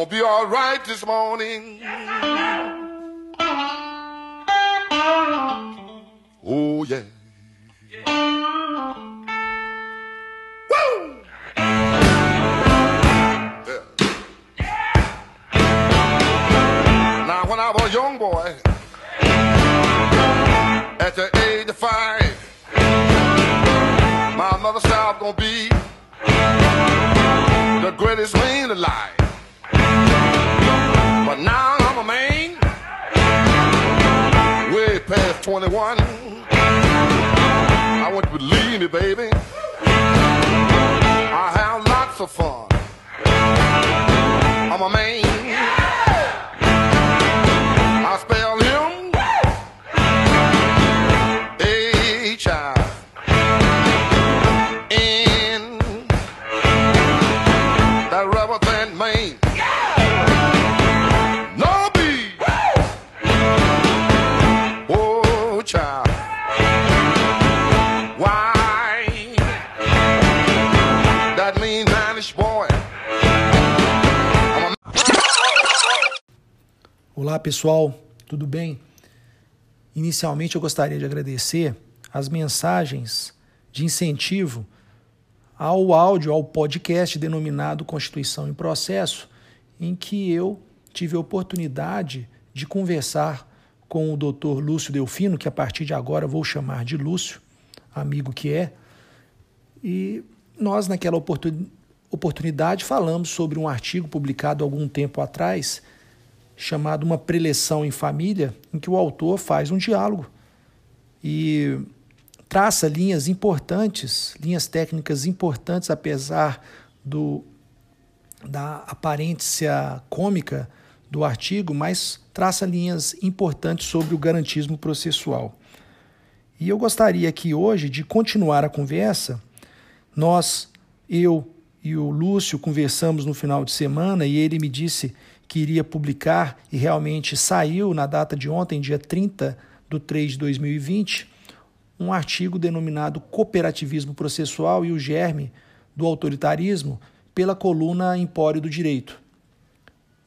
I'll be all right this morning. Oh, yeah. I was a young boy, at the age of five, my mother said I was gonna be the greatest man 21. I want you to believe me, baby. I have lots of fun. I'm a man. Olá pessoal, tudo bem? Inicialmente eu gostaria de agradecer as mensagens de incentivo ao áudio, ao podcast denominado Constituição em Processo, em que eu tive a oportunidade de conversar com o Dr. Lúcio Delfino, que a partir de agora vou chamar de Lúcio, amigo que é, e nós naquela oportun oportunidade falamos sobre um artigo publicado algum tempo atrás chamado Uma Preleção em Família, em que o autor faz um diálogo e traça linhas importantes, linhas técnicas importantes, apesar do, da aparência cômica do artigo, mas traça linhas importantes sobre o garantismo processual. E eu gostaria aqui hoje de continuar a conversa. Nós, eu e o Lúcio, conversamos no final de semana e ele me disse que iria publicar, e realmente saiu na data de ontem, dia 30 de 3 de 2020, um artigo denominado Cooperativismo Processual e o Germe do Autoritarismo, pela coluna Empório do Direito.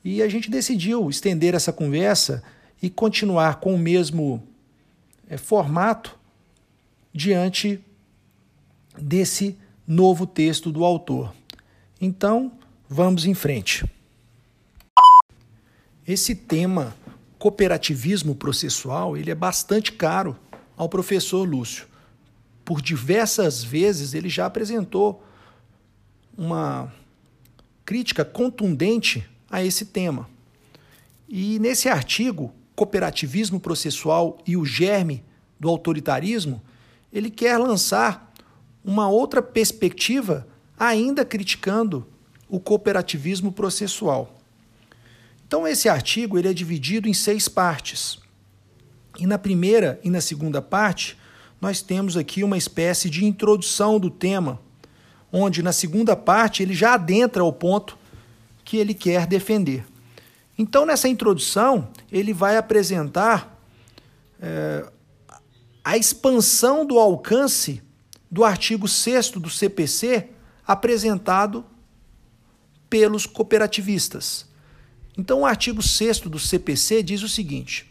E a gente decidiu estender essa conversa e continuar com o mesmo é, formato diante desse novo texto do autor. Então, vamos em frente. Esse tema cooperativismo processual, ele é bastante caro ao professor Lúcio. Por diversas vezes ele já apresentou uma crítica contundente a esse tema. E nesse artigo, Cooperativismo Processual e o Germe do Autoritarismo, ele quer lançar uma outra perspectiva, ainda criticando o cooperativismo processual. Então esse artigo ele é dividido em seis partes. E na primeira e na segunda parte, nós temos aqui uma espécie de introdução do tema, onde na segunda parte ele já adentra o ponto que ele quer defender. Então, nessa introdução, ele vai apresentar é, a expansão do alcance do artigo 6 do CPC apresentado pelos cooperativistas. Então, o artigo 6 do CPC diz o seguinte: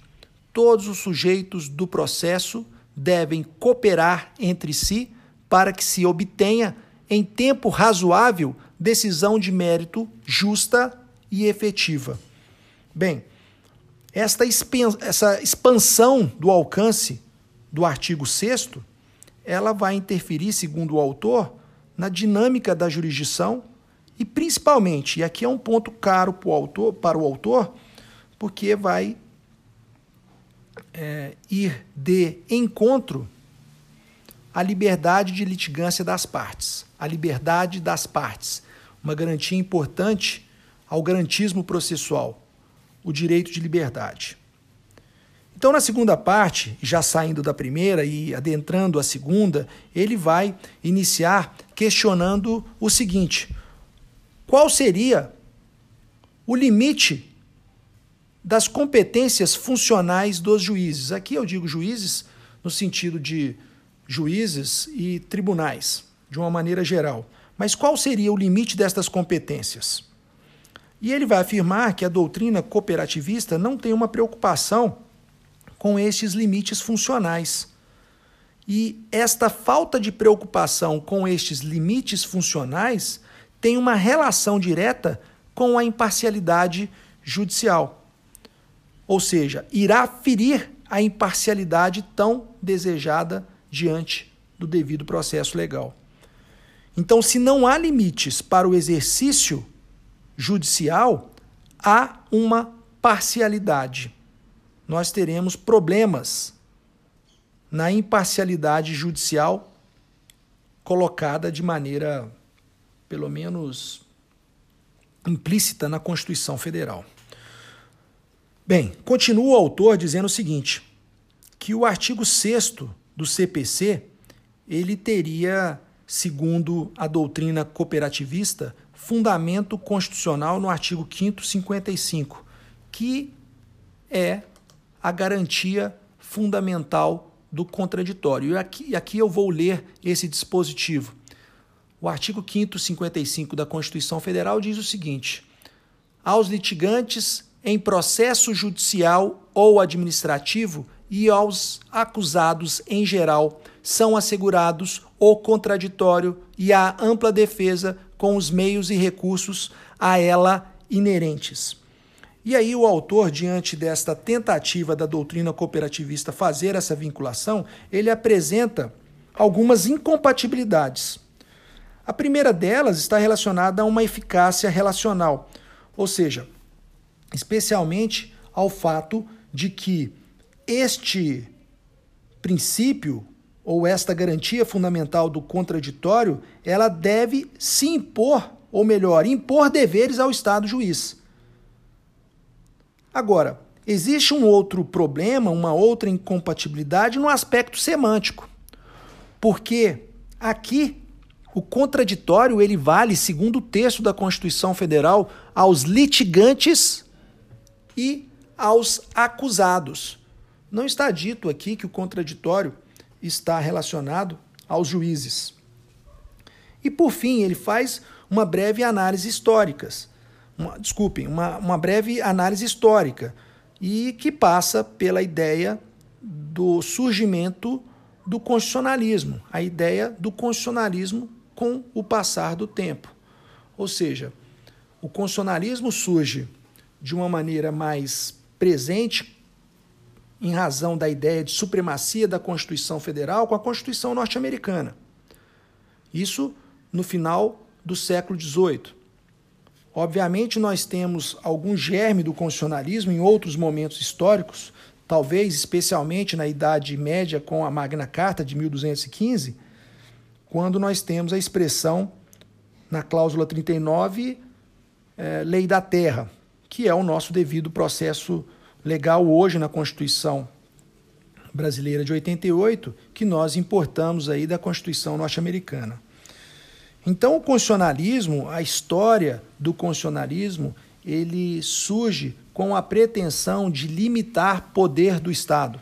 todos os sujeitos do processo devem cooperar entre si para que se obtenha, em tempo razoável, decisão de mérito justa e efetiva. Bem, esta essa expansão do alcance do artigo 6 ela vai interferir, segundo o autor, na dinâmica da jurisdição e principalmente, e aqui é um ponto caro para o autor, para o autor porque vai é, ir de encontro à liberdade de litigância das partes, a liberdade das partes, uma garantia importante ao garantismo processual, o direito de liberdade. Então, na segunda parte, já saindo da primeira e adentrando a segunda, ele vai iniciar questionando o seguinte: qual seria o limite das competências funcionais dos juízes? Aqui eu digo juízes no sentido de juízes e tribunais, de uma maneira geral. Mas qual seria o limite destas competências? E ele vai afirmar que a doutrina cooperativista não tem uma preocupação com estes limites funcionais. E esta falta de preocupação com estes limites funcionais tem uma relação direta com a imparcialidade judicial. Ou seja, irá ferir a imparcialidade tão desejada diante do devido processo legal. Então, se não há limites para o exercício judicial, há uma parcialidade. Nós teremos problemas na imparcialidade judicial colocada de maneira, pelo menos, implícita na Constituição Federal. Bem, continua o autor dizendo o seguinte: que o artigo 6 do CPC ele teria, segundo a doutrina cooperativista, fundamento constitucional no artigo 5 55, que é a garantia fundamental do contraditório. E aqui, aqui eu vou ler esse dispositivo. O artigo 5 55 da Constituição Federal diz o seguinte: aos litigantes em processo judicial ou administrativo e aos acusados em geral são assegurados o contraditório e a ampla defesa com os meios e recursos a ela inerentes. E aí o autor, diante desta tentativa da doutrina cooperativista fazer essa vinculação, ele apresenta algumas incompatibilidades. A primeira delas está relacionada a uma eficácia relacional, ou seja, especialmente ao fato de que este princípio ou esta garantia fundamental do contraditório, ela deve se impor, ou melhor, impor deveres ao Estado juiz. Agora, existe um outro problema, uma outra incompatibilidade no aspecto semântico. Porque aqui o contraditório ele vale, segundo o texto da Constituição Federal, aos litigantes e aos acusados. Não está dito aqui que o contraditório está relacionado aos juízes. E por fim, ele faz uma breve análise histórica. Uma, desculpem, uma, uma breve análise histórica e que passa pela ideia do surgimento do constitucionalismo, a ideia do constitucionalismo com o passar do tempo. Ou seja, o constitucionalismo surge de uma maneira mais presente em razão da ideia de supremacia da Constituição Federal com a Constituição norte-americana. Isso no final do século XVIII. Obviamente, nós temos algum germe do constitucionalismo em outros momentos históricos, talvez especialmente na Idade Média com a Magna Carta de 1215, quando nós temos a expressão na cláusula 39, é, lei da terra, que é o nosso devido processo legal hoje na Constituição brasileira de 88, que nós importamos aí da Constituição norte-americana. Então, o constitucionalismo, a história do constitucionalismo, ele surge com a pretensão de limitar poder do Estado.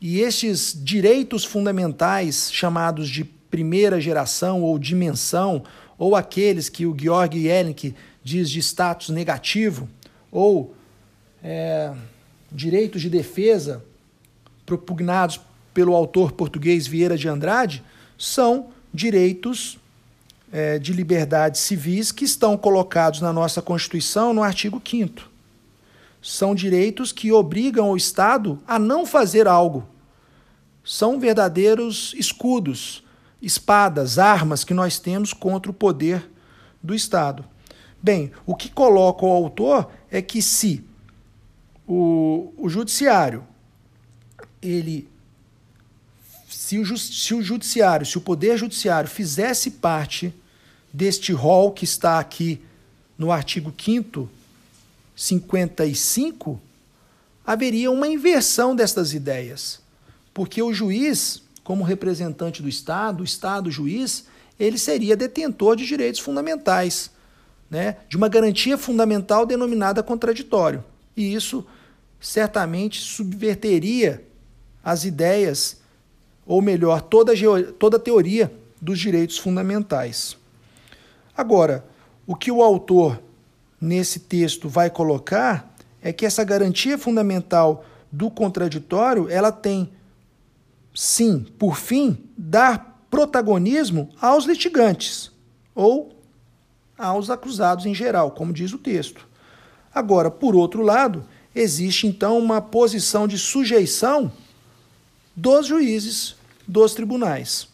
E estes direitos fundamentais, chamados de primeira geração ou dimensão, ou aqueles que o Georg Jelinek diz de status negativo, ou é, direitos de defesa propugnados pelo autor português Vieira de Andrade, são direitos é, de liberdades civis que estão colocados na nossa Constituição no artigo 5. São direitos que obrigam o Estado a não fazer algo. São verdadeiros escudos espadas, armas que nós temos contra o poder do Estado. Bem, o que coloca o autor é que se o, o judiciário, ele se o, se o judiciário, se o poder judiciário fizesse parte deste rol que está aqui no artigo 5 55, haveria uma inversão destas ideias. Porque o juiz, como representante do Estado, o Estado juiz, ele seria detentor de direitos fundamentais, né? de uma garantia fundamental denominada contraditório. E isso certamente subverteria as ideias, ou melhor, toda a, toda a teoria dos direitos fundamentais. Agora, o que o autor nesse texto vai colocar é que essa garantia fundamental do contraditório, ela tem sim, por fim, dar protagonismo aos litigantes ou aos acusados em geral, como diz o texto. Agora, por outro lado, existe então uma posição de sujeição dos juízes dos tribunais.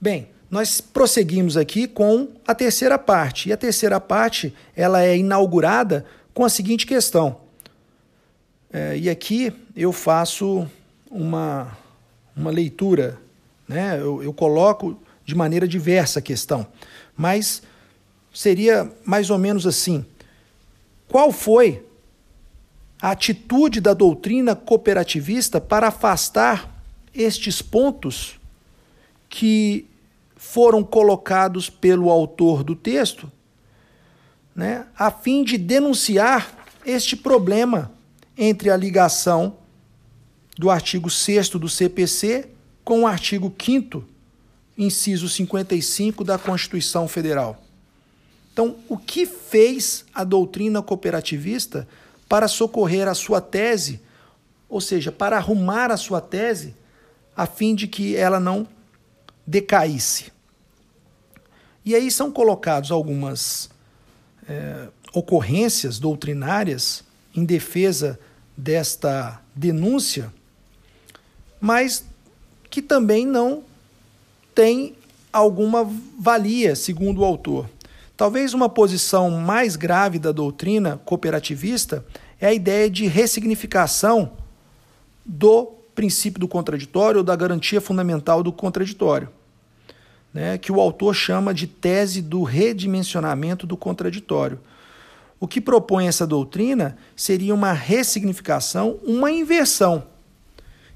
Bem, nós prosseguimos aqui com a terceira parte. E a terceira parte ela é inaugurada com a seguinte questão. É, e aqui eu faço uma, uma leitura, né? eu, eu coloco de maneira diversa a questão, mas seria mais ou menos assim: qual foi a atitude da doutrina cooperativista para afastar estes pontos que foram colocados pelo autor do texto, né, a fim de denunciar este problema entre a ligação do artigo 6 do CPC com o artigo 5 inciso 55 da Constituição Federal. Então, o que fez a doutrina cooperativista para socorrer a sua tese, ou seja, para arrumar a sua tese, a fim de que ela não decaísse? E aí são colocados algumas é, ocorrências doutrinárias em defesa desta denúncia, mas que também não tem alguma valia, segundo o autor. Talvez uma posição mais grave da doutrina cooperativista é a ideia de ressignificação do princípio do contraditório ou da garantia fundamental do contraditório né, que o autor chama de tese do redimensionamento do contraditório. O que propõe essa doutrina seria uma ressignificação, uma inversão.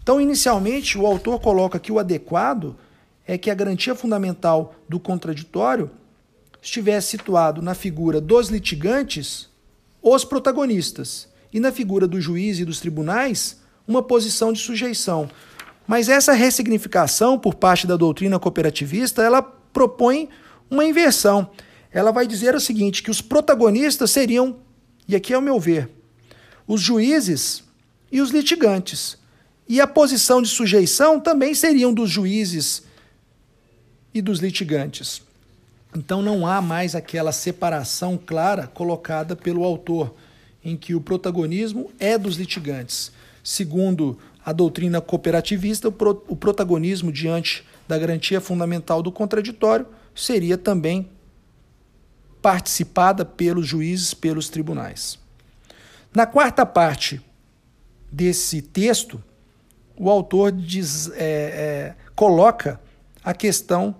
Então, inicialmente, o autor coloca que o adequado é que a garantia fundamental do contraditório estivesse situado na figura dos litigantes, os protagonistas, e na figura do juiz e dos tribunais, uma posição de sujeição. Mas essa ressignificação por parte da doutrina cooperativista, ela propõe uma inversão. Ela vai dizer o seguinte, que os protagonistas seriam, e aqui é o meu ver, os juízes e os litigantes. E a posição de sujeição também seriam dos juízes e dos litigantes. Então não há mais aquela separação clara colocada pelo autor, em que o protagonismo é dos litigantes. Segundo a doutrina cooperativista, o protagonismo diante da garantia fundamental do contraditório seria também participada pelos juízes, pelos tribunais. Na quarta parte desse texto, o autor diz, é, é, coloca a questão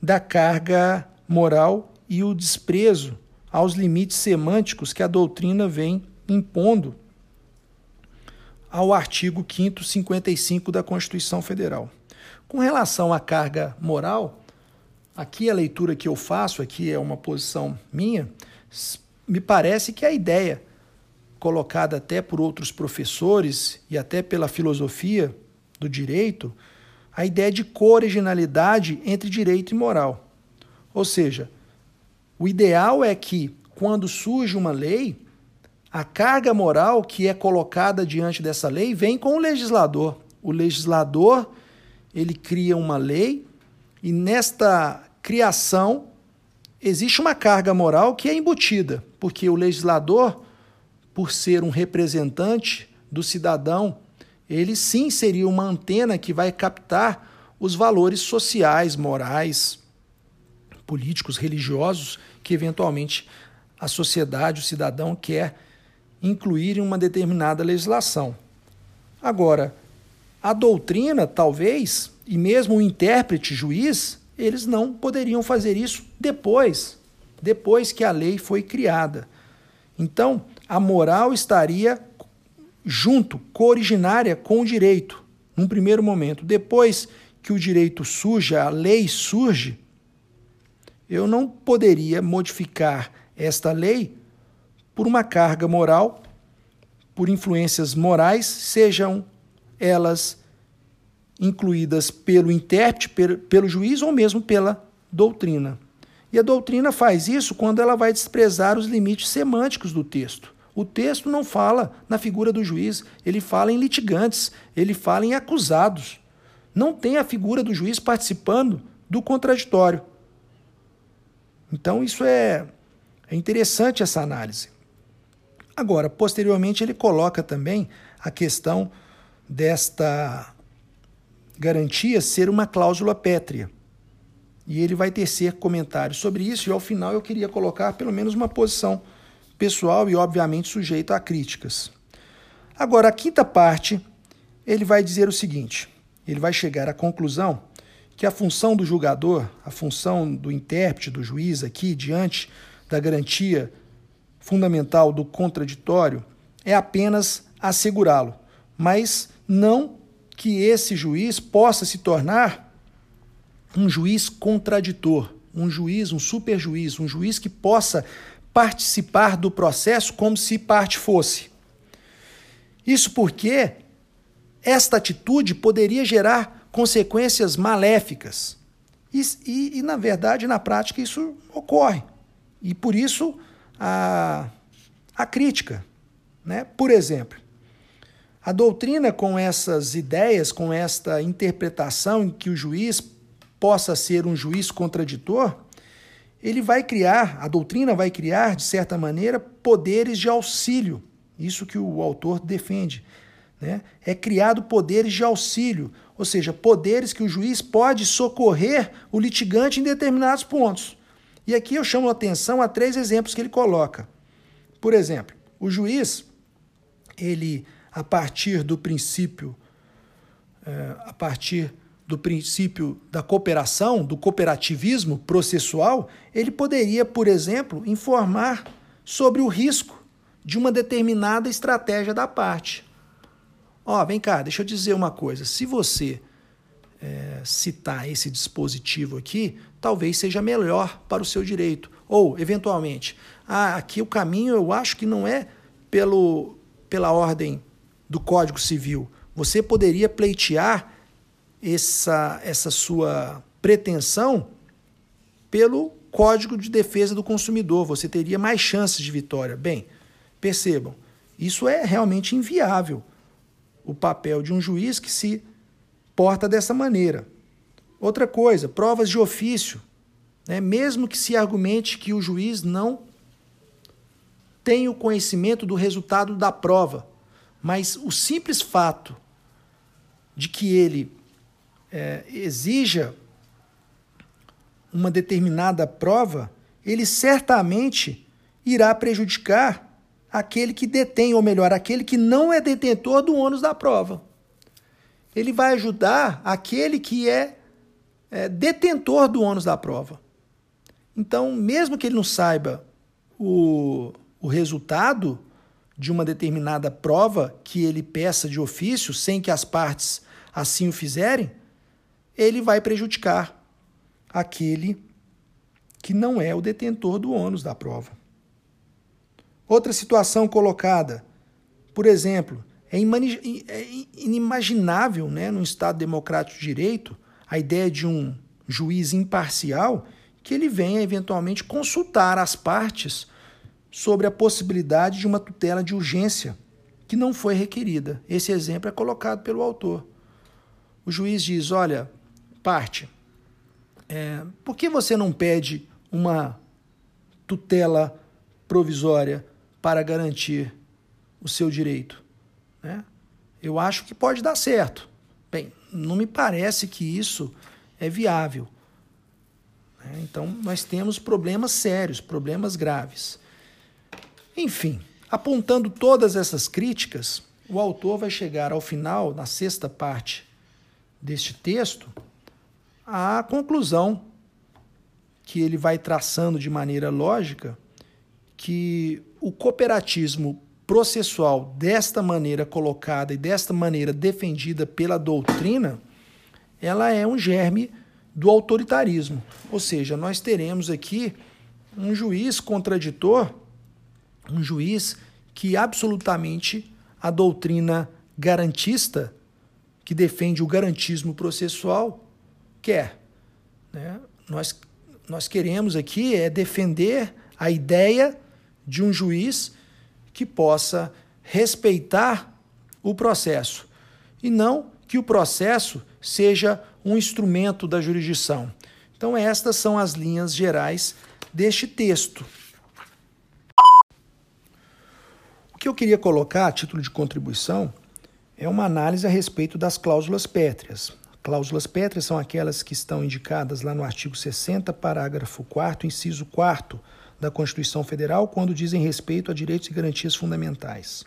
da carga moral e o desprezo aos limites semânticos que a doutrina vem impondo ao artigo 5 55 da Constituição Federal. Com relação à carga moral, aqui a leitura que eu faço, aqui é uma posição minha, me parece que a ideia colocada até por outros professores e até pela filosofia do direito, a ideia de co-originalidade entre direito e moral. Ou seja, o ideal é que quando surge uma lei, a carga moral que é colocada diante dessa lei vem com o legislador. O legislador, ele cria uma lei e nesta criação existe uma carga moral que é embutida, porque o legislador, por ser um representante do cidadão, ele sim seria uma antena que vai captar os valores sociais, morais, políticos, religiosos que eventualmente a sociedade, o cidadão quer incluir em uma determinada legislação. Agora, a doutrina, talvez, e mesmo o intérprete juiz, eles não poderiam fazer isso depois, depois que a lei foi criada. Então, a moral estaria junto, cooriginária com o direito, num primeiro momento. Depois que o direito surge, a lei surge, eu não poderia modificar esta lei por uma carga moral, por influências morais, sejam elas incluídas pelo intérprete, pelo juiz ou mesmo pela doutrina. E a doutrina faz isso quando ela vai desprezar os limites semânticos do texto. O texto não fala na figura do juiz, ele fala em litigantes, ele fala em acusados. Não tem a figura do juiz participando do contraditório. Então, isso é, é interessante essa análise. Agora, posteriormente, ele coloca também a questão desta garantia ser uma cláusula pétrea. E ele vai tecer comentários sobre isso, e ao final eu queria colocar pelo menos uma posição pessoal e, obviamente, sujeito a críticas. Agora, a quinta parte, ele vai dizer o seguinte: ele vai chegar à conclusão que a função do julgador, a função do intérprete, do juiz aqui, diante da garantia fundamental do contraditório, é apenas assegurá-lo, mas não que esse juiz possa se tornar um juiz contraditor, um juiz, um superjuiz, um juiz que possa participar do processo como se parte fosse. Isso porque esta atitude poderia gerar consequências maléficas. E, e, e, na verdade, na prática, isso ocorre. E por isso a, a crítica. Né? Por exemplo, a doutrina, com essas ideias, com esta interpretação em que o juiz possa ser um juiz contraditor, ele vai criar, a doutrina vai criar, de certa maneira, poderes de auxílio. Isso que o autor defende. Né? É criado poderes de auxílio, ou seja, poderes que o juiz pode socorrer o litigante em determinados pontos. E aqui eu chamo a atenção a três exemplos que ele coloca. Por exemplo, o juiz, ele, a partir do princípio, é, a partir do princípio da cooperação, do cooperativismo processual, ele poderia, por exemplo, informar sobre o risco de uma determinada estratégia da parte. Ó, oh, vem cá, deixa eu dizer uma coisa. Se você é, citar esse dispositivo aqui, talvez seja melhor para o seu direito. Ou, eventualmente, ah, aqui o caminho eu acho que não é pelo, pela ordem do Código Civil. Você poderia pleitear essa, essa sua pretensão pelo Código de Defesa do Consumidor. Você teria mais chances de vitória. Bem, percebam, isso é realmente inviável o papel de um juiz que se porta dessa maneira. Outra coisa, provas de ofício. Né? Mesmo que se argumente que o juiz não tem o conhecimento do resultado da prova, mas o simples fato de que ele é, exija uma determinada prova, ele certamente irá prejudicar aquele que detém, ou melhor, aquele que não é detentor do ônus da prova. Ele vai ajudar aquele que é, é detentor do ônus da prova. Então, mesmo que ele não saiba o, o resultado de uma determinada prova que ele peça de ofício, sem que as partes assim o fizerem, ele vai prejudicar aquele que não é o detentor do ônus da prova. Outra situação colocada, por exemplo, é, é inimaginável né, no Estado democrático de direito a ideia de um juiz imparcial que ele venha eventualmente consultar as partes sobre a possibilidade de uma tutela de urgência que não foi requerida. Esse exemplo é colocado pelo autor. O juiz diz: olha, parte, é, por que você não pede uma tutela provisória para garantir o seu direito. Né? Eu acho que pode dar certo. Bem, não me parece que isso é viável. Né? Então, nós temos problemas sérios, problemas graves. Enfim, apontando todas essas críticas, o autor vai chegar ao final, na sexta parte deste texto, à conclusão que ele vai traçando de maneira lógica que o cooperativismo processual desta maneira colocada e desta maneira defendida pela doutrina, ela é um germe do autoritarismo. Ou seja, nós teremos aqui um juiz contraditor, um juiz que absolutamente a doutrina garantista, que defende o garantismo processual, quer. Né? Nós nós queremos aqui é defender a ideia de um juiz que possa respeitar o processo e não que o processo seja um instrumento da jurisdição. Então, estas são as linhas gerais deste texto. O que eu queria colocar a título de contribuição é uma análise a respeito das cláusulas pétreas. Cláusulas pétreas são aquelas que estão indicadas lá no artigo 60, parágrafo 4, inciso 4 da Constituição Federal, quando dizem respeito a direitos e garantias fundamentais.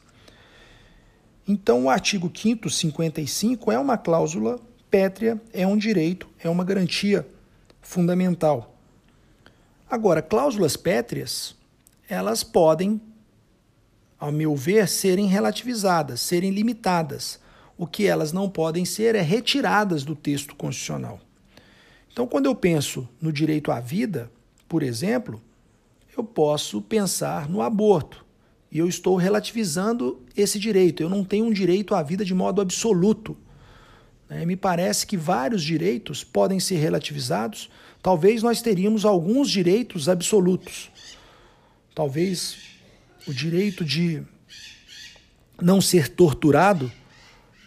Então, o artigo 5 55 é uma cláusula pétrea, é um direito, é uma garantia fundamental. Agora, cláusulas pétreas, elas podem, ao meu ver, serem relativizadas, serem limitadas. O que elas não podem ser é retiradas do texto constitucional. Então, quando eu penso no direito à vida, por exemplo, eu posso pensar no aborto. E eu estou relativizando esse direito. Eu não tenho um direito à vida de modo absoluto. É, me parece que vários direitos podem ser relativizados. Talvez nós teríamos alguns direitos absolutos. Talvez o direito de não ser torturado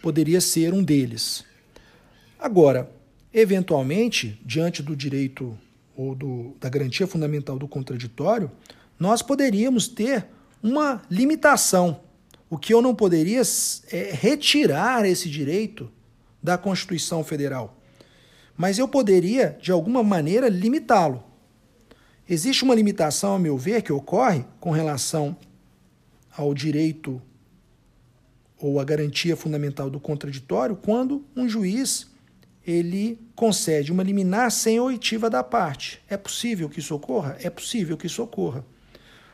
poderia ser um deles. Agora, eventualmente, diante do direito ou do, da garantia fundamental do contraditório, nós poderíamos ter uma limitação. O que eu não poderia é retirar esse direito da Constituição Federal. Mas eu poderia, de alguma maneira, limitá-lo. Existe uma limitação, a meu ver, que ocorre com relação ao direito ou à garantia fundamental do contraditório quando um juiz ele concede uma liminar sem oitiva da parte. É possível que isso ocorra? É possível que isso ocorra.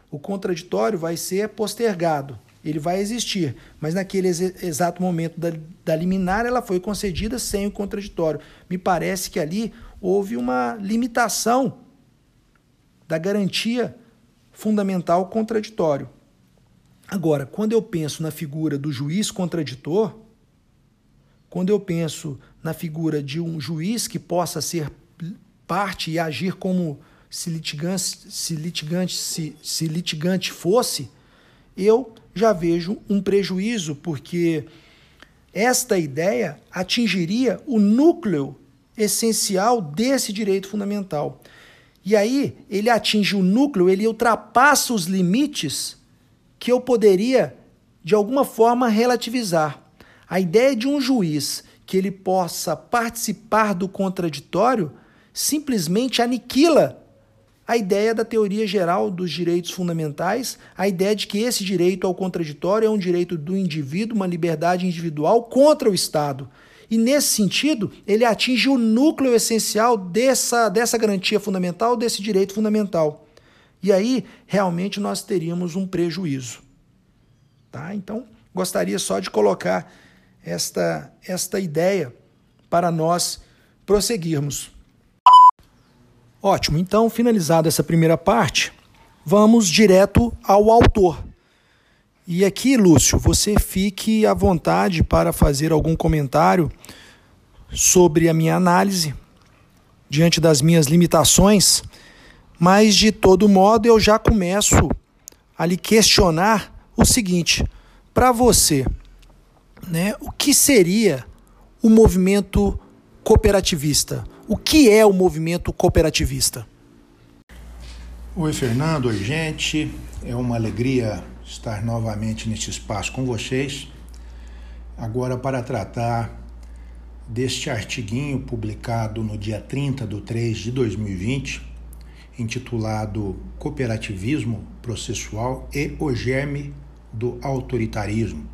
O contraditório vai ser postergado ele vai existir, mas naquele ex exato momento da, da liminar ela foi concedida sem o contraditório. Me parece que ali houve uma limitação da garantia fundamental contraditório. Agora, quando eu penso na figura do juiz contraditor, quando eu penso na figura de um juiz que possa ser parte e agir como se litigante, se litigante, se, se litigante fosse, eu já vejo um prejuízo, porque esta ideia atingiria o núcleo essencial desse direito fundamental. E aí ele atinge o núcleo, ele ultrapassa os limites que eu poderia, de alguma forma, relativizar. A ideia de um juiz que ele possa participar do contraditório simplesmente aniquila a ideia da teoria geral dos direitos fundamentais, a ideia de que esse direito ao contraditório é um direito do indivíduo, uma liberdade individual contra o Estado. E nesse sentido, ele atinge o núcleo essencial dessa, dessa garantia fundamental, desse direito fundamental. E aí, realmente, nós teríamos um prejuízo. Tá? Então, gostaria só de colocar esta, esta ideia para nós prosseguirmos. Ótimo, então, finalizada essa primeira parte, vamos direto ao autor. E aqui, Lúcio, você fique à vontade para fazer algum comentário sobre a minha análise, diante das minhas limitações, mas de todo modo eu já começo a lhe questionar o seguinte: para você, né, o que seria o movimento cooperativista? O que é o movimento cooperativista? Oi, Fernando. Oi, gente. É uma alegria estar novamente neste espaço com vocês. Agora, para tratar deste artiguinho publicado no dia 30 de 3 de 2020, intitulado Cooperativismo Processual e o Germe do Autoritarismo.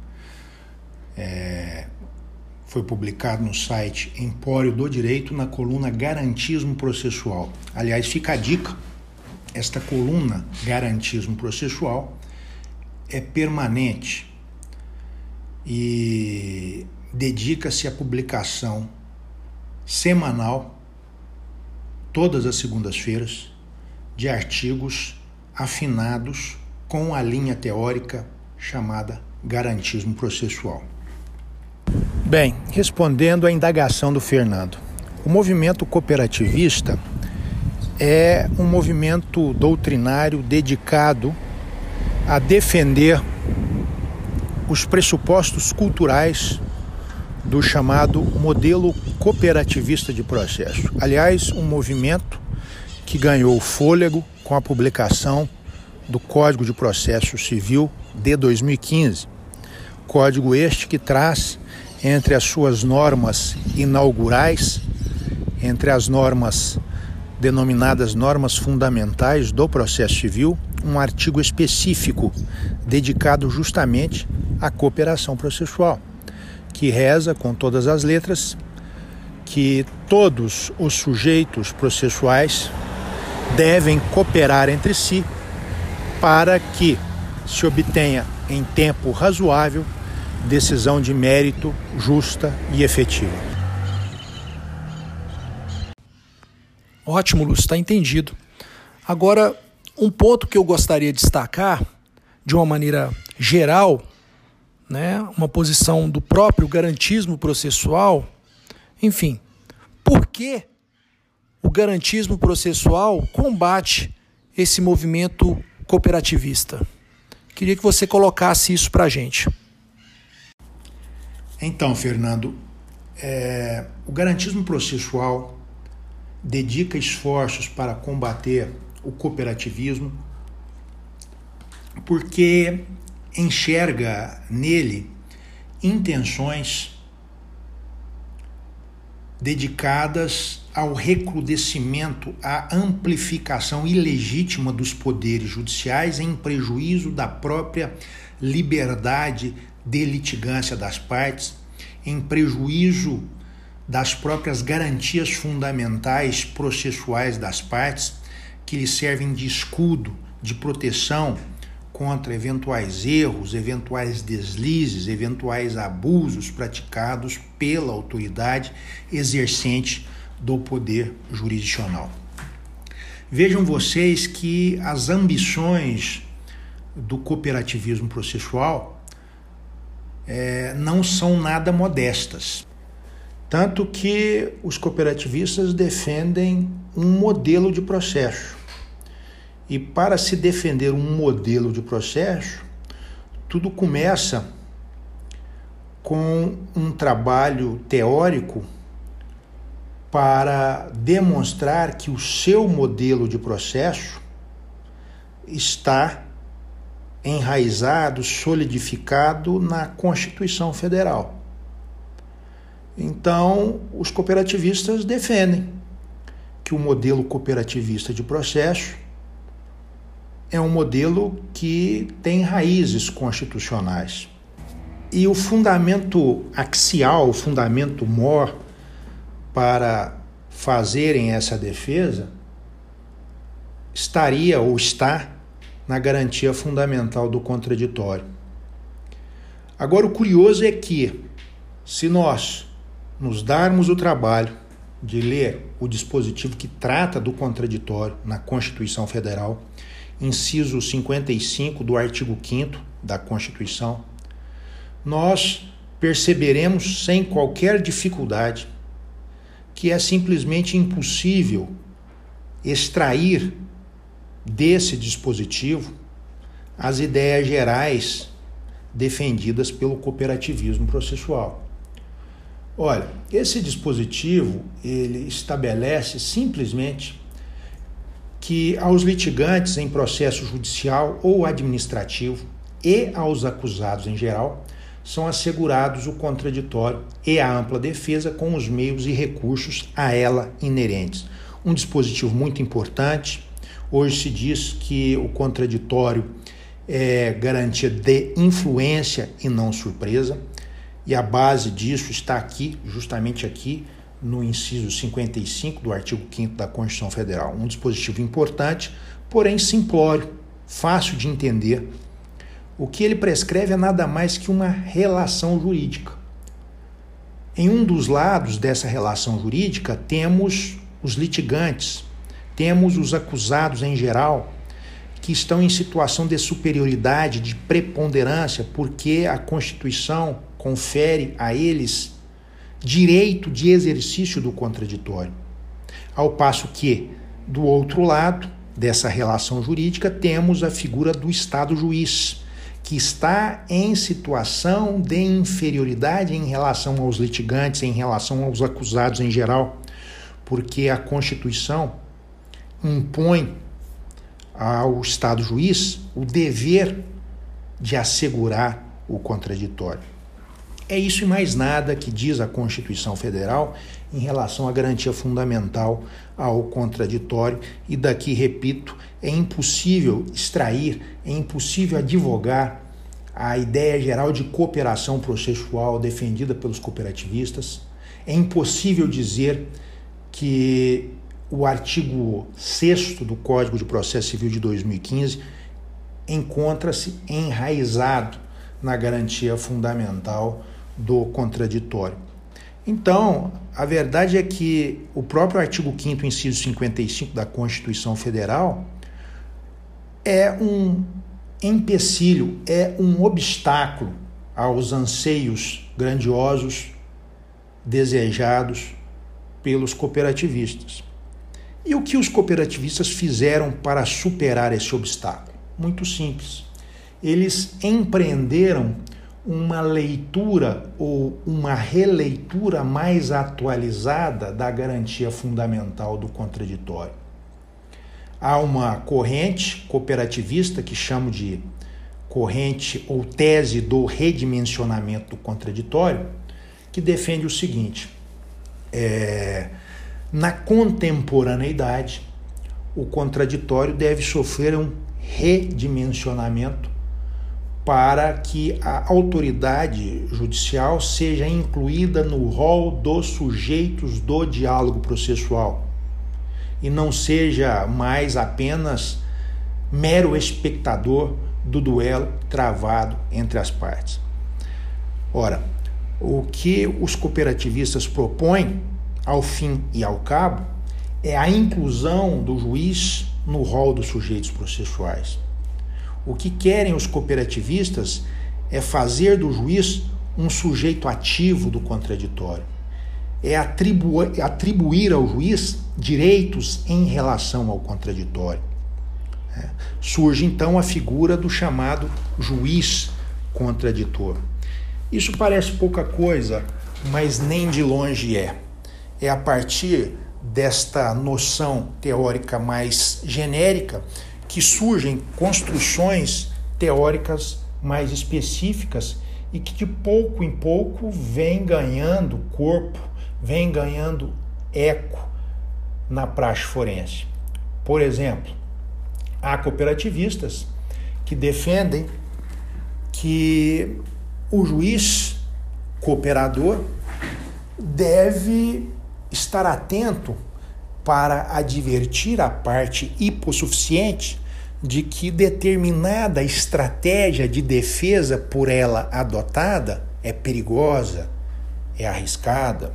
É, foi publicado no site Empório do Direito na coluna Garantismo Processual. Aliás, fica a dica: esta coluna Garantismo Processual é permanente e dedica-se à publicação semanal, todas as segundas-feiras, de artigos afinados com a linha teórica chamada Garantismo Processual. Bem, respondendo à indagação do Fernando, o movimento cooperativista é um movimento doutrinário dedicado a defender os pressupostos culturais do chamado modelo cooperativista de processo. Aliás, um movimento que ganhou fôlego com a publicação do Código de Processo Civil de 2015. Código este que traz entre as suas normas inaugurais, entre as normas denominadas normas fundamentais do processo civil, um artigo específico dedicado justamente à cooperação processual, que reza com todas as letras que todos os sujeitos processuais devem cooperar entre si para que se obtenha em tempo razoável decisão de mérito justa e efetiva. Ótimo, Lúcio, está entendido. Agora, um ponto que eu gostaria de destacar, de uma maneira geral, né, uma posição do próprio garantismo processual, enfim, por que o garantismo processual combate esse movimento cooperativista? Queria que você colocasse isso para a gente. Então, Fernando, é, o garantismo processual dedica esforços para combater o cooperativismo porque enxerga nele intenções dedicadas ao recrudescimento, à amplificação ilegítima dos poderes judiciais em prejuízo da própria liberdade de litigância das partes, em prejuízo das próprias garantias fundamentais processuais das partes, que lhe servem de escudo, de proteção contra eventuais erros, eventuais deslizes, eventuais abusos praticados pela autoridade exercente do poder jurisdicional. Vejam vocês que as ambições do cooperativismo processual é, não são nada modestas. Tanto que os cooperativistas defendem um modelo de processo. E para se defender um modelo de processo, tudo começa com um trabalho teórico para demonstrar que o seu modelo de processo está enraizado, solidificado na Constituição Federal. Então, os cooperativistas defendem que o modelo cooperativista de processo é um modelo que tem raízes constitucionais. E o fundamento axial, o fundamento mor para fazerem essa defesa estaria ou está na garantia fundamental do contraditório. Agora, o curioso é que, se nós nos darmos o trabalho de ler o dispositivo que trata do contraditório na Constituição Federal, inciso 55 do artigo 5 da Constituição, nós perceberemos sem qualquer dificuldade que é simplesmente impossível extrair desse dispositivo as ideias gerais defendidas pelo cooperativismo processual. Olha, esse dispositivo ele estabelece simplesmente que aos litigantes em processo judicial ou administrativo e aos acusados em geral são assegurados o contraditório e a ampla defesa com os meios e recursos a ela inerentes. Um dispositivo muito importante. Hoje se diz que o contraditório é garantia de influência e não surpresa, e a base disso está aqui, justamente aqui, no inciso 55 do artigo 5 da Constituição Federal. Um dispositivo importante, porém simplório, fácil de entender o que ele prescreve é nada mais que uma relação jurídica. Em um dos lados dessa relação jurídica, temos os litigantes, temos os acusados em geral, que estão em situação de superioridade, de preponderância, porque a Constituição confere a eles direito de exercício do contraditório. Ao passo que, do outro lado dessa relação jurídica, temos a figura do Estado juiz, que está em situação de inferioridade em relação aos litigantes, em relação aos acusados em geral, porque a Constituição impõe ao Estado juiz o dever de assegurar o contraditório. É isso e mais nada que diz a Constituição Federal em relação à garantia fundamental ao contraditório, e daqui, repito, é impossível extrair, é impossível advogar a ideia geral de cooperação processual defendida pelos cooperativistas, é impossível dizer que o artigo 6 do Código de Processo Civil de 2015 encontra-se enraizado na garantia fundamental do contraditório. Então, a verdade é que o próprio artigo 5 inciso 55 da Constituição Federal é um empecilho, é um obstáculo aos anseios grandiosos desejados pelos cooperativistas. E o que os cooperativistas fizeram para superar esse obstáculo? Muito simples. Eles empreenderam uma leitura ou uma releitura mais atualizada da garantia fundamental do contraditório. Há uma corrente cooperativista que chamo de corrente ou tese do redimensionamento do contraditório, que defende o seguinte: é, na contemporaneidade, o contraditório deve sofrer um redimensionamento para que a autoridade judicial seja incluída no rol dos sujeitos do diálogo processual e não seja mais apenas mero espectador do duelo travado entre as partes. Ora, o que os cooperativistas propõem, ao fim e ao cabo, é a inclusão do juiz no rol dos sujeitos processuais. O que querem os cooperativistas é fazer do juiz um sujeito ativo do contraditório. É atribuir, ao juiz direitos em relação ao contraditório. É. Surge então a figura do chamado juiz contraditor. Isso parece pouca coisa, mas nem de longe é. É a partir desta noção teórica mais genérica que surgem construções teóricas mais específicas e que de pouco em pouco vem ganhando corpo, vem ganhando eco na praxe forense. Por exemplo, há cooperativistas que defendem que o juiz cooperador deve estar atento para advertir a parte hipossuficiente de que determinada estratégia de defesa por ela adotada é perigosa, é arriscada.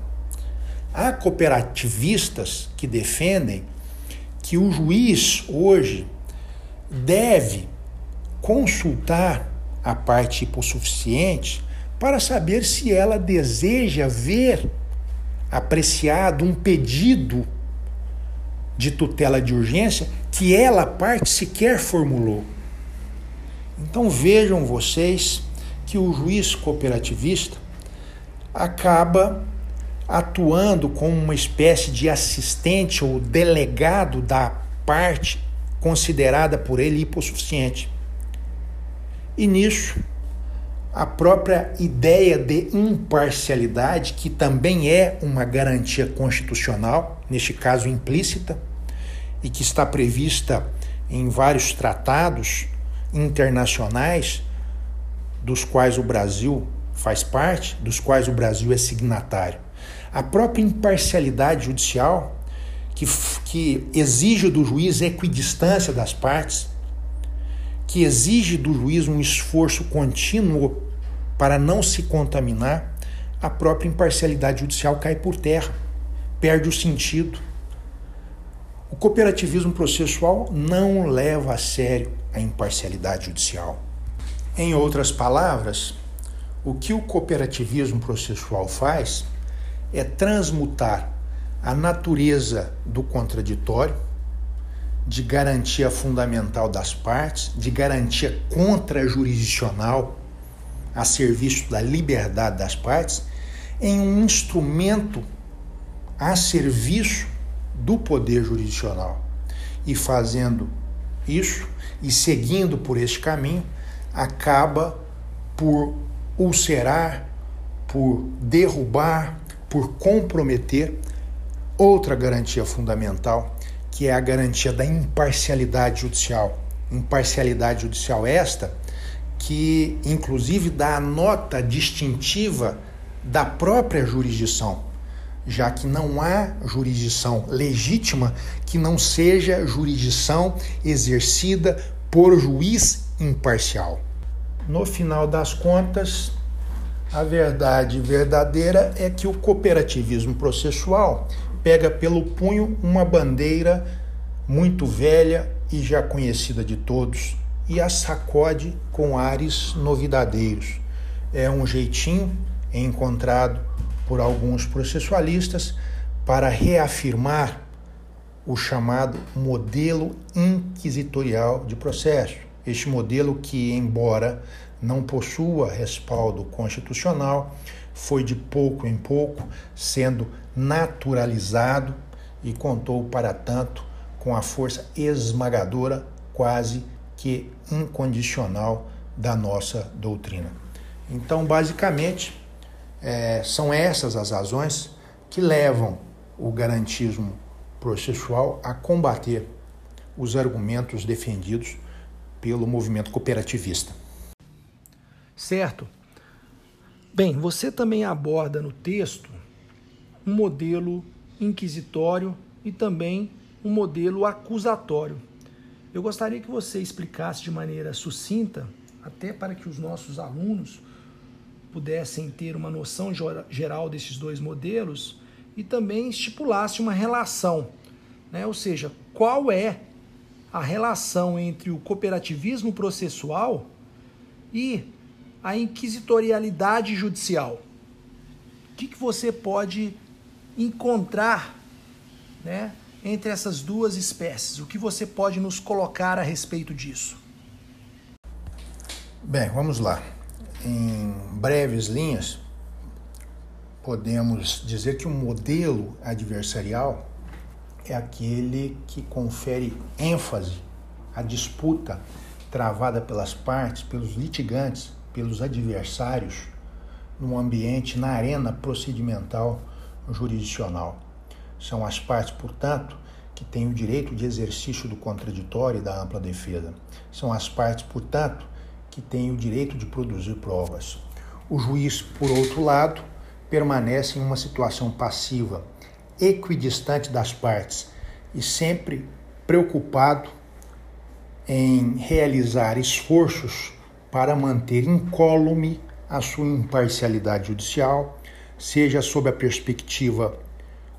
Há cooperativistas que defendem que o juiz hoje deve consultar a parte hipossuficiente para saber se ela deseja ver apreciado um pedido de tutela de urgência que ela, parte, sequer formulou. Então vejam vocês que o juiz cooperativista acaba atuando como uma espécie de assistente ou delegado da parte considerada por ele hipossuficiente. E nisso, a própria ideia de imparcialidade, que também é uma garantia constitucional, neste caso implícita, e que está prevista em vários tratados internacionais, dos quais o Brasil faz parte, dos quais o Brasil é signatário. A própria imparcialidade judicial, que, que exige do juiz equidistância das partes, que exige do juiz um esforço contínuo para não se contaminar, a própria imparcialidade judicial cai por terra, perde o sentido o cooperativismo processual não leva a sério a imparcialidade judicial. Em outras palavras, o que o cooperativismo processual faz é transmutar a natureza do contraditório, de garantia fundamental das partes, de garantia contra-jurisdicional a serviço da liberdade das partes, em um instrumento a serviço do poder jurisdicional. E fazendo isso e seguindo por este caminho, acaba por ulcerar, por derrubar, por comprometer outra garantia fundamental, que é a garantia da imparcialidade judicial. Imparcialidade judicial esta que inclusive dá a nota distintiva da própria jurisdição, já que não há jurisdição legítima que não seja jurisdição exercida por juiz imparcial. No final das contas, a verdade verdadeira é que o cooperativismo processual pega pelo punho uma bandeira muito velha e já conhecida de todos e a sacode com ares novidadeiros. É um jeitinho encontrado por alguns processualistas para reafirmar o chamado modelo inquisitorial de processo. Este modelo que, embora não possua respaldo constitucional, foi de pouco em pouco sendo naturalizado e contou, para tanto, com a força esmagadora, quase que incondicional, da nossa doutrina. Então, basicamente, é, são essas as razões que levam o garantismo processual a combater os argumentos defendidos pelo movimento cooperativista. Certo. Bem, você também aborda no texto um modelo inquisitório e também um modelo acusatório. Eu gostaria que você explicasse de maneira sucinta, até para que os nossos alunos pudessem ter uma noção geral desses dois modelos e também estipulasse uma relação, né? ou seja, qual é a relação entre o cooperativismo processual e a inquisitorialidade judicial. O que, que você pode encontrar né, entre essas duas espécies? O que você pode nos colocar a respeito disso? Bem, vamos lá. Em breves linhas, podemos dizer que o modelo adversarial é aquele que confere ênfase à disputa travada pelas partes, pelos litigantes, pelos adversários, no ambiente, na arena procedimental jurisdicional. São as partes, portanto, que têm o direito de exercício do contraditório e da ampla defesa. São as partes, portanto, que têm o direito de produzir provas. O juiz, por outro lado, permanece em uma situação passiva, equidistante das partes e sempre preocupado em realizar esforços para manter incólume a sua imparcialidade judicial, seja sob a perspectiva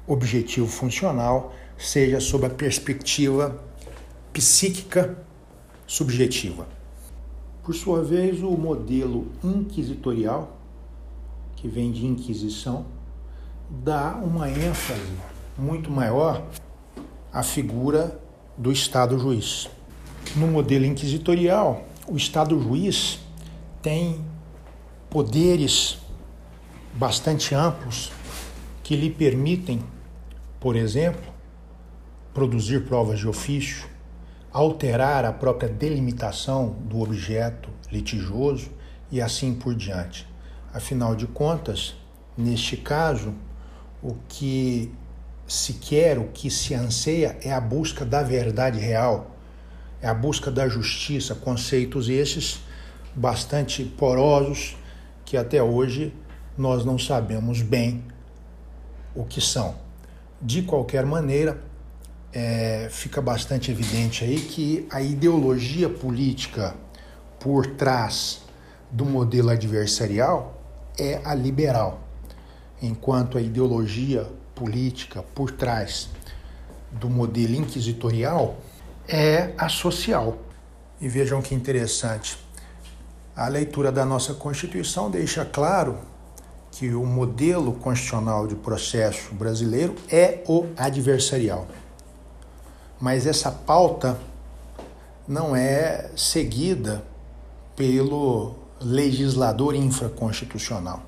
objetivo funcional, seja sob a perspectiva psíquica subjetiva. Por sua vez, o modelo inquisitorial, que vem de inquisição, dá uma ênfase muito maior à figura do Estado juiz. No modelo inquisitorial, o Estado juiz tem poderes bastante amplos que lhe permitem, por exemplo, produzir provas de ofício, alterar a própria delimitação do objeto litigioso e assim por diante. Afinal de contas, neste caso, o que se quer, o que se anseia é a busca da verdade real, é a busca da justiça, conceitos esses bastante porosos que até hoje nós não sabemos bem o que são. De qualquer maneira, é, fica bastante evidente aí que a ideologia política por trás do modelo adversarial é a liberal, enquanto a ideologia política por trás do modelo inquisitorial é a social. E vejam que interessante. A leitura da nossa Constituição deixa claro que o modelo constitucional de processo brasileiro é o adversarial. Mas essa pauta não é seguida pelo legislador infraconstitucional.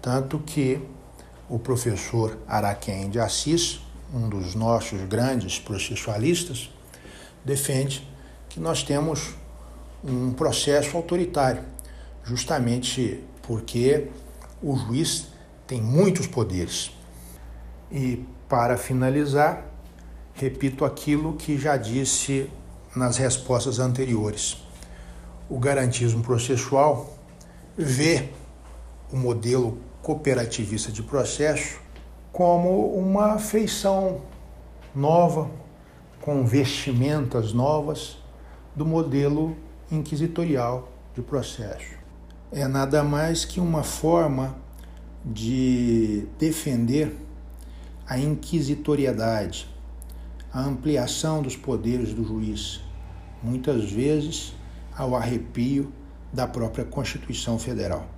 Tanto que o professor Araquém de Assis, um dos nossos grandes processualistas, defende que nós temos um processo autoritário, justamente porque o juiz tem muitos poderes. E para finalizar, repito aquilo que já disse nas respostas anteriores. O garantismo processual vê o modelo cooperativista de processo como uma feição nova, com vestimentas novas do modelo inquisitorial de processo. É nada mais que uma forma de defender a inquisitoriedade, a ampliação dos poderes do juiz, muitas vezes ao arrepio da própria Constituição Federal.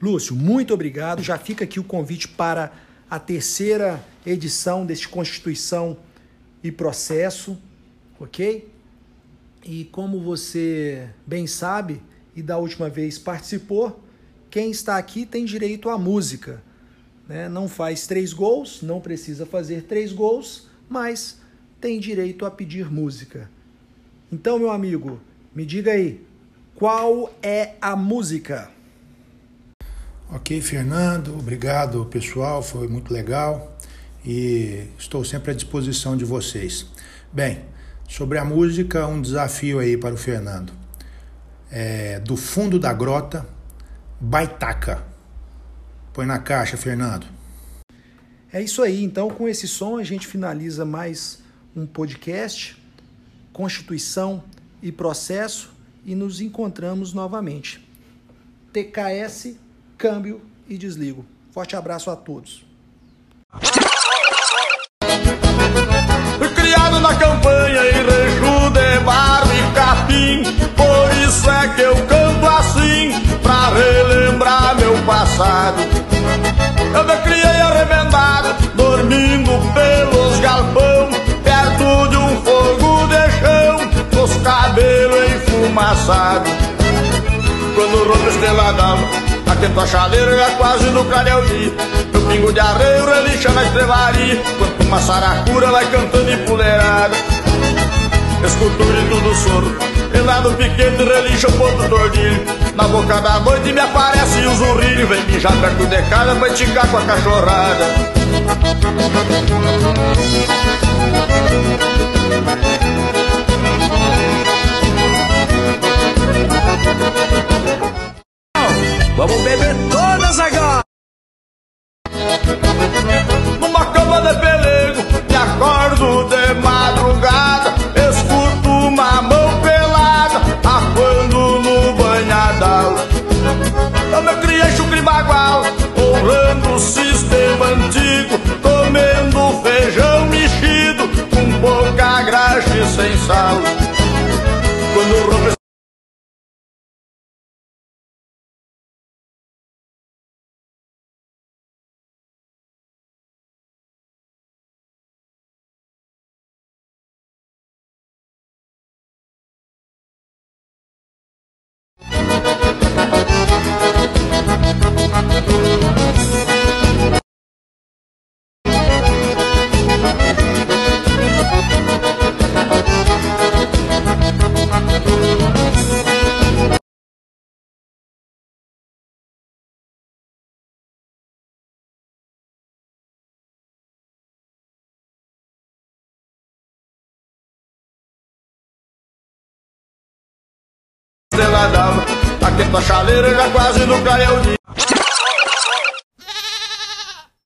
Lúcio, muito obrigado. Já fica aqui o convite para a terceira edição deste Constituição e Processo, ok? E como você bem sabe e da última vez participou, quem está aqui tem direito à música. Né? Não faz três gols, não precisa fazer três gols, mas tem direito a pedir música. Então, meu amigo, me diga aí, qual é a música? Ok, Fernando, obrigado pessoal, foi muito legal e estou sempre à disposição de vocês. Bem, sobre a música, um desafio aí para o Fernando. É, do fundo da grota, Baitaca. Põe na caixa, Fernando. É isso aí, então com esse som a gente finaliza mais um podcast, Constituição e Processo, e nos encontramos novamente. TKS, câmbio e desligo. Forte abraço a todos. Criado na campanha em rancho de barro e capim Por isso é que eu canto assim Pra relembrar meu passado Eu me criei Dormindo pelos galpão Perto de um fogo de chão Os cabelos enfumaçados. Quando rompe estrela d'alva Atento a chaleira, quase no Careldi Meu pingo de arreio relincha na estrevaria Quanto uma saracura vai cantando em puleirada Escuto o grito do soro E lá no piquete relincha o ponto do ordilho Na boca da noite me aparece o zurrilho Vem mijar perto de casa pra esticar com a cachorrada tua chaleira já quase no caiu dia